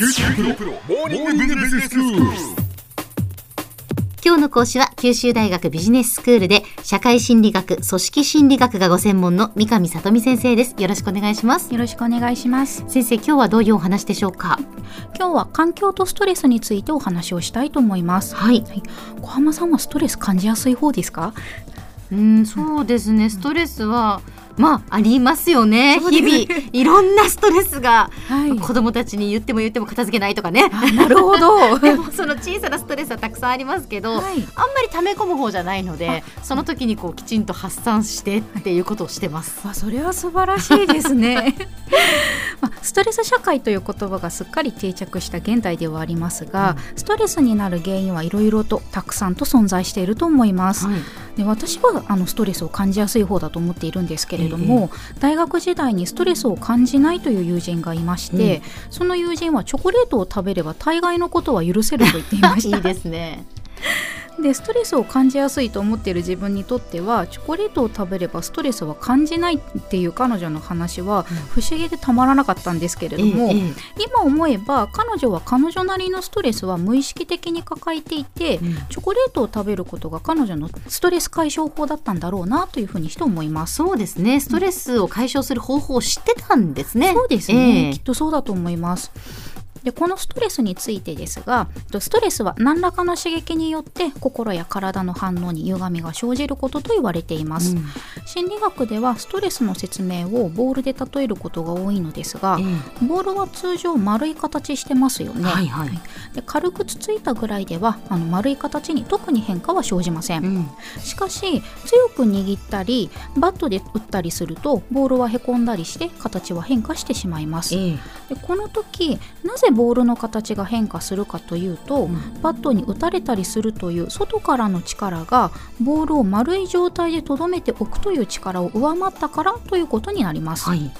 九州大学モーニングビジネススクール。今日の講師は九州大学ビジネススクールで社会心理学、組織心理学がご専門の三上里美先生です。よろしくお願いします。よろしくお願いします。先生、今日はどういうお話でしょうか？今日は環境とストレスについてお話をしたいと思います。はい。小浜さんはストレス感じやすい方ですか？うん、そうですね。ストレスは、まあ、ありますよね。日々、いろんなストレスが、はい子供たちに言っても言っても片付けないとかね。あなるほど。でもその小さなストレスはたくさんありますけど、はいあんまり溜め込む方じゃないのでその時にこうきちんと発散してっていうことをしてます。あそれは素晴らしいですね、まあ、ストレス社会という言葉がすっかり定着した現代ではありますが、ストレスになる原因はいろいろとたくさんと存在していると思います、はいで私はあのストレスを感じやすい方だと思っているんですけれども、大学時代にストレスを感じないという友人がいまして、うん。その友人はチョコレートを食べれば大概のことは許せると言っていました。いいですね。でストレスを感じやすいと思っている自分にとってはチョコレートを食べればストレスは感じないっていう彼女の話は不思議でたまらなかったんですけれども、今思えば彼女は彼女なりのストレスは無意識的に抱えていて、うんチョコレートを食べることが彼女のストレス解消法だったんだろうなというふうにして思います。そうですね。ストレスを解消する方法を知ってたんですね。そうですね、ええきっとそうだと思います。でこのストレスについてですがストレスは何らかの刺激によって心や体の反応に歪みが生じることと言われています、うん。心理学ではストレスの説明をボールで例えることが多いのですが、えボールは通常丸い形してますよね、はいはい。で軽くつついたぐらいではあの丸い形に特に変化は生じません、うん。しかし強く握ったりバットで打ったりするとボールはへこんだりして形は変化してしまいます。ええ。でこの時なぜボールの形が変化するかというと、うんバットに打たれたりするという外からの力がボールを丸い状態で留めておくという力を上回ったからということになります、はい。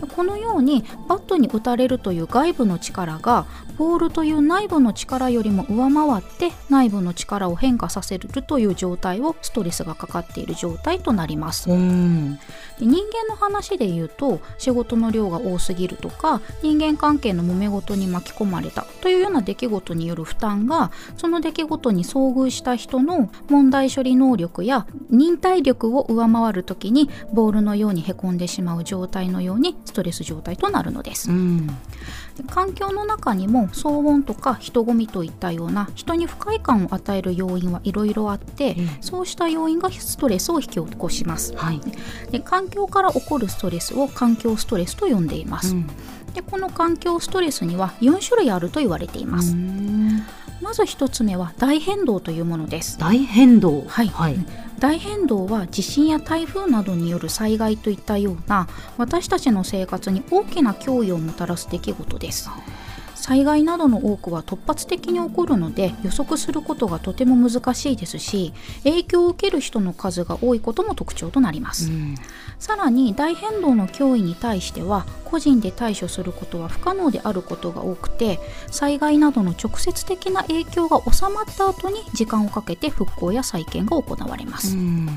でこのようにバットに打たれるという外部の力がボールという内部の力よりも上回って内部の力を変化させるという状態をストレスがかかっている状態となります。人間の話で言うと仕事の量が多すぎるとか人間関係の揉め事に巻き込まれたというような出来事による負担がその出来事に遭遇した人の問題処理能力や忍耐力を上回る時にボールのようにへこんでしまう状態のようにストレス状態となるのです。うん。で環境の中にも騒音とか人混みといったような人に不快感を与える要因はいろいろあって、ええそうした要因がストレスを引き起こします。はい。で環境から起こるストレスを環境ストレスと呼んでいます、うんでこの環境ストレスには4種類あると言われています、うんまず1つ目は大変動というものです大変動。はいはい。大変動は地震や台風などによる災害といったような私たちの生活に大きな脅威をもたらす出来事です災害などの多くは突発的に起こるので予測することがとても難しいですし影響を受ける人の数が多いことも特徴となります、うん。さらに大変動の脅威に対しては個人で対処することは不可能であることが多くて災害などの直接的な影響が収まった後に時間をかけて復興や再建が行われます、うん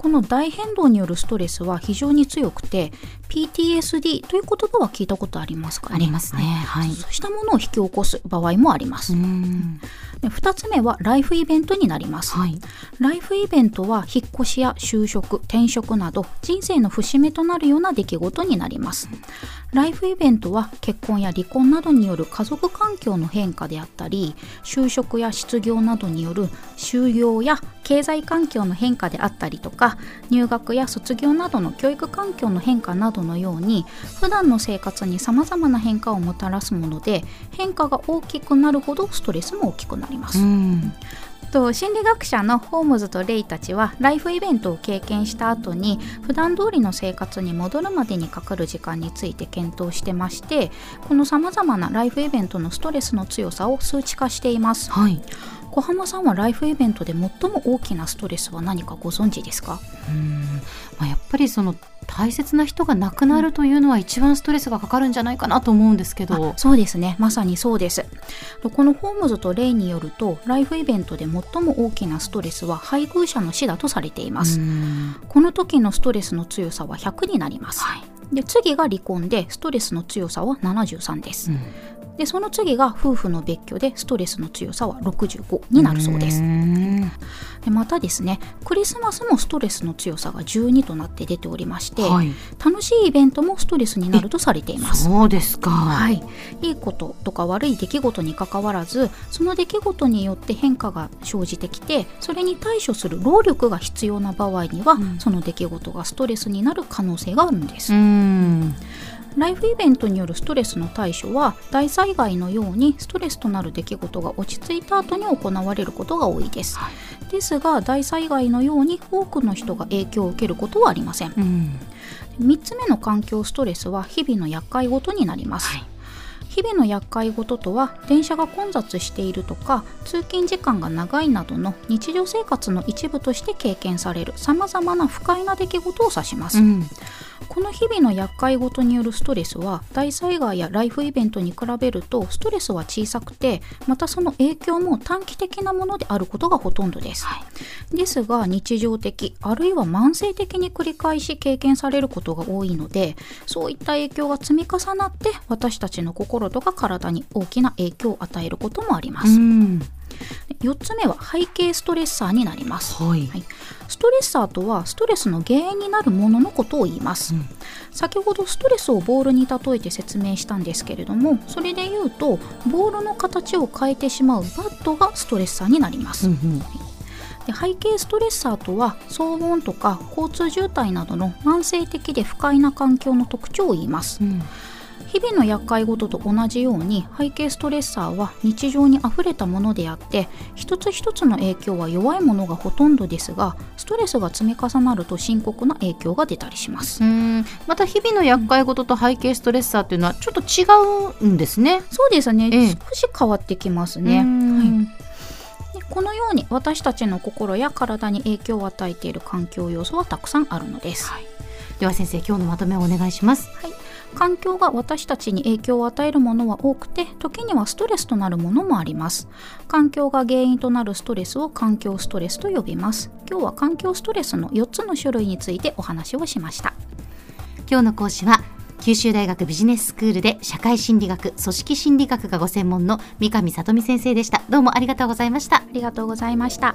この大変動によるストレスは非常に強くて PTSD という言葉は聞いたことありますか、ね、ありますね。はい。そうしたものを引き起こす場合もあります、うんで2つ目はライフイベントになります、はい。ライフイベントは引っ越しや就職転職など人生の節目となるような出来事になりますライフイベントは結婚や離婚などによる家族環境の変化であったり就職や失業などによる就業や経済環境の変化であったりとか入学や卒業などの教育環境の変化などのように普段の生活にさまざまな変化をもたらすもので変化が大きくなるほどストレスも大きくなります。うんと心理学者のホームズとレイたちはライフイベントを経験した後に普段通りの生活に戻るまでにかかる時間について検討してましてこのさまざまなライフイベントのストレスの強さを数値化していますはい。小浜さんはライフイベントで最も大きなストレスは何かご存知ですか？うん。まあ、やっぱりその大切な人が亡くなるというのは一番ストレスがかかるんじゃないかなと思うんですけど。あ。そうですね。まさにそうです。このホームズとレイによるとライフイベントで最も大きなストレスは配偶者の死だとされています、うん。この時のストレスの強さは100になります、はい。で次が離婚でストレスの強さは73です、うんででその次が夫婦の別居でストレスの強さは65になるそうです。でまたですねクリスマスもストレスの強さが12となって出ておりまして、はい、楽しいイベントもストレスになるとされています。そうですか。はい。いいこととか悪い出来事にかかわらずその出来事によって変化が生じてきてそれに対処する労力が必要な場合には、うん、その出来事がストレスになる可能性があるんです。うんライフイベントによるストレスの対処は大災害のようにストレスとなる出来事が落ち着いた後に行われることが多いです、はい、ですが大災害のように多くの人が影響を受けることはありません、うん、3つ目の環境ストレスは日々の厄介事になります、はい。日々の厄介事とは電車が混雑しているとか通勤時間が長いなどの日常生活の一部として経験されるさまざまな不快な出来事を指します、うん、この日々の厄介事によるストレスは大災害やライフイベントに比べるとストレスは小さくてまたその影響も短期的なものであることがほとんどです、はい、ですが日常的あるいは慢性的に繰り返し経験されることが多いのでそういった影響が積み重なって私たちの心心とか体に大きな影響を与えることもあります。4つ目は背景ストレッサーになります、はい、はい、ストレッサーとはストレスの原因になるもののことを言います、うん、先ほどストレスをボールに例えて説明したんですけれどもそれで言うとボールの形を変えてしまうバットがストレッサーになります、うんうん。で背景ストレッサーとは騒音とか交通渋滞などの慢性的で不快な環境の特徴を言います、うん日々の厄介事と同じように背景ストレッサーは日常にあふれたものであって一つ一つの影響は弱いものがほとんどですがストレスが積み重なると深刻な影響が出たりします。また日々の厄介事と背景ストレッサーというのはちょっと違うんですね。そうですね、ええ、少し変わってきますね、はい。このように私たちの心や体に影響を与えている環境要素はたくさんあるのです、はい、では先生今日のまとめをお願いします。はい環境が私たちに影響を与えるものは多くて時にはストレスとなるものもあります。環境が原因となるストレスを環境ストレスと呼びます。今日は環境ストレスの4つの種類についてお話をしました。今日の講師は九州大学ビジネススクールで社会心理学組織心理学がご専門の三上里美先生でした。どうもありがとうございました。ありがとうございました